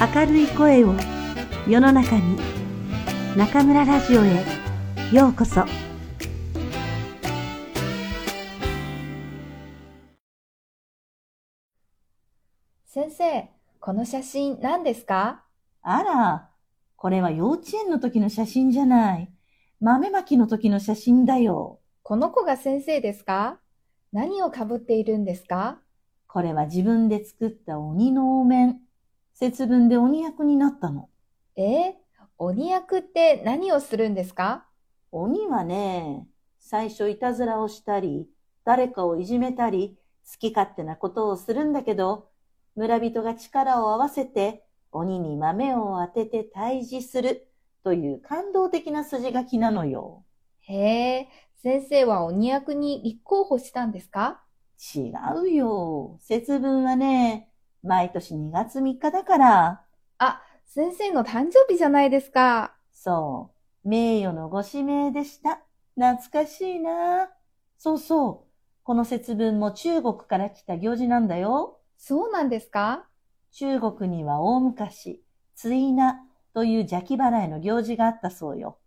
明るい声を世の中に中村ラジオへようこそ先生、この写真何ですか？あら、これは幼稚園の時の写真じゃない。豆まきの時の写真だよ。この子が先生ですか？何をかぶっているんですか？これは自分で作った鬼のお面。節分で鬼役になったの。えー、鬼役って何をするんですか？鬼はね、最初いたずらをしたり、誰かをいじめたり、好き勝手なことをするんだけど、村人が力を合わせて鬼に豆を当てて退治するという感動的な筋書きなのよ。へえ、先生は鬼役に立候補したんですか？違うよ。節分はね、毎年2月3日だから。あ、先生の誕生日じゃないですか。そう。名誉のご指名でした。懐かしいな。そうそう。この節分も中国から来た行事なんだよ。そうなんですか？中国には大昔、ついなという邪気払いの行事があったそうよ。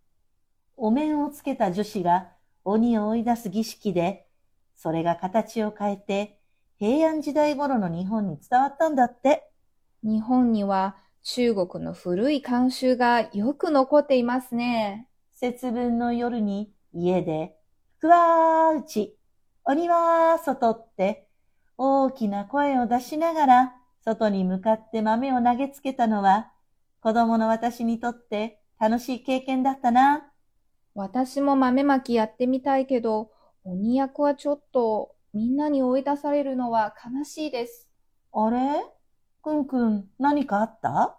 お面をつけた女子が鬼を追い出す儀式で、それが形を変えて平安時代頃の日本に伝わったんだって。日本には中国の古い慣習がよく残っていますね。節分の夜に家で、ふわーうち、鬼は外って大きな声を出しながら外に向かって豆を投げつけたのは子供の私にとって楽しい経験だったな。私も豆まきやってみたいけど、鬼役はちょっとみんなに追い出されるのは悲しいです。あれ？くんくん何かあった？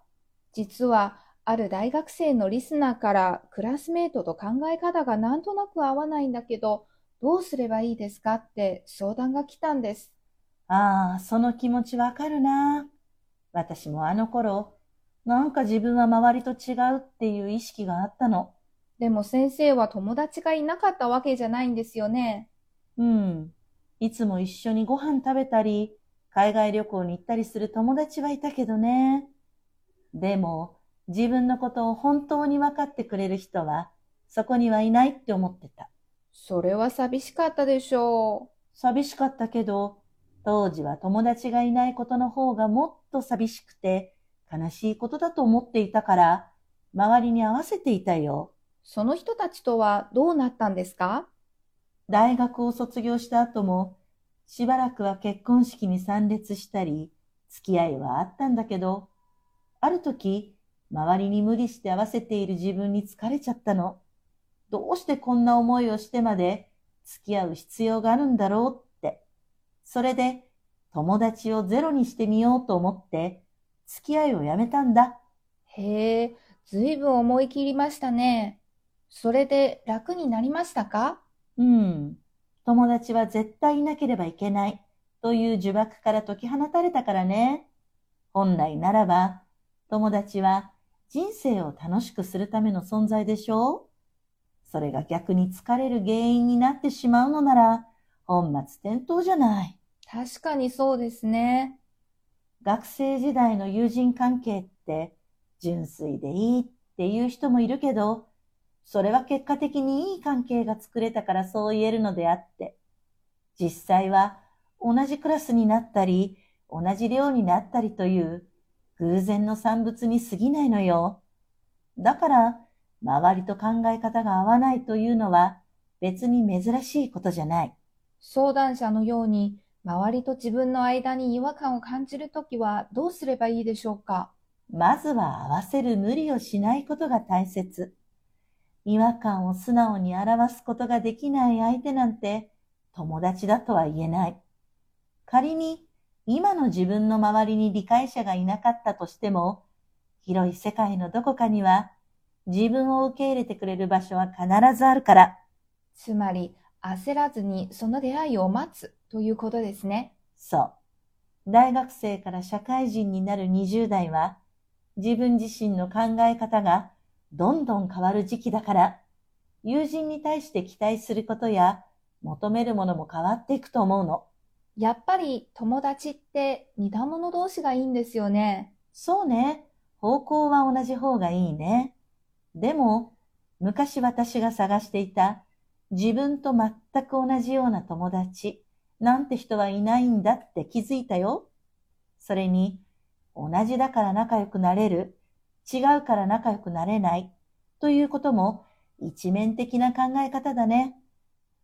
実は、ある大学生のリスナーからクラスメートと考え方がなんとなく合わないんだけど、どうすればいいですかって相談が来たんです。ああ、その気持ちわかるな。私もあの頃、なんか自分は周りと違うっていう意識があったの。でも先生は友達がいなかったわけじゃないんですよね。うん。いつも一緒にご飯食べたり、海外旅行に行ったりする友達はいたけどね。でも、自分のことを本当に分かってくれる人は、そこにはいないって思ってた。それは寂しかったでしょ寂しかったけど、当時は友達がいないことの方がもっと寂しくて、悲しいことだと思っていたから、周りに合わせていたよ。う。その人たちとはどうなったんですか？大学を卒業した後も、しばらくは結婚式に参列したり、付き合いはあったんだけど、ある時、周りに無理して合わせている自分に疲れちゃったの。どうしてこんな思いをしてまで付き合う必要があるんだろうって。それで、友達をゼロにしてみようと思って、付き合いをやめたんだ。へえ、ずいぶん思い切りましたね。それで楽になりましたか？うん。友達は絶対いなければいけないという呪縛から解き放たれたからね。本来ならば、友達は人生を楽しくするための存在でしょうそれが逆に疲れる原因になってしまうのなら、本末転倒じゃない。確かにそうですね。学生時代の友人関係って純粋でいいっていう人もいるけど、それは結果的にいい関係が作れたからそう言えるのであって、実際は同じクラスになったり、同じ寮になったりという偶然の産物に過ぎないのよ。だから、周りと考え方が合わないというのは別に珍しいことじゃない。相談者のように、周りと自分の間に違和感を感じるときはどうすればいいでしょうか？まずは合わせる無理をしないことが大切。違和感を素直に表すことができない相手なんて友達だとは言えない。仮に今の自分の周りに理解者がいなかったとしても、広い世界のどこかには自分を受け入れてくれる場所は必ずあるから。つまり、焦らずにその出会いを待つということですね。そう。大学生から社会人になる20代は、自分自身の考え方がどんどん変わる時期だから、友人に対して期待することや求めるものも変わっていくと思うの。やっぱり友達って似た者同士がいいんですよね。そうね。方向は同じ方がいいね。でも、昔私が探していた自分と全く同じような友達なんて人はいないんだって気づいたよ。それに、同じだから仲良くなれる、違うから仲良くなれないということも一面的な考え方だね。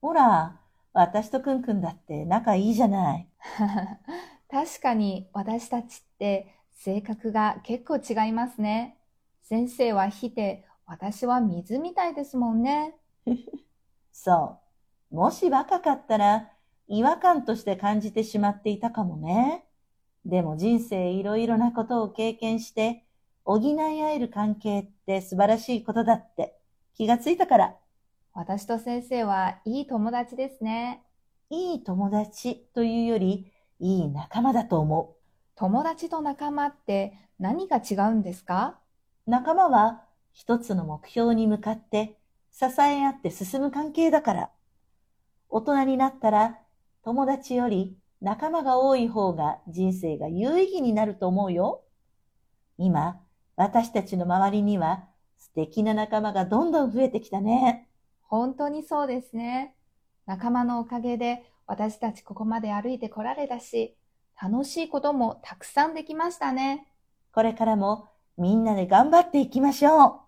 ほら、私とくんくんだって仲いいじゃない。確かに私たちって性格が結構違いますね。先生は火で、私は水みたいですもんね。そう。もし若かったら違和感として感じてしまっていたかもね。でも人生いろいろなことを経験して補い合える関係って素晴らしいことだって気がついたから。私と先生はいい友達ですね。いい友達というよりいい仲間だと思友達と仲間って何が違うんですか？う。仲間は一つの目標に向かって支え合って進む関係だから。大人になったら友達より仲間が多い方が人生が有意義になると思うよ。今、私たちの周りには素敵な仲間がどんどん増えてきたね。本当にそうですね。仲間のおかげで私たちここまで歩いてこられたし、楽しいこともたくさんできましたね。これからもみんなで頑張っていきましょう。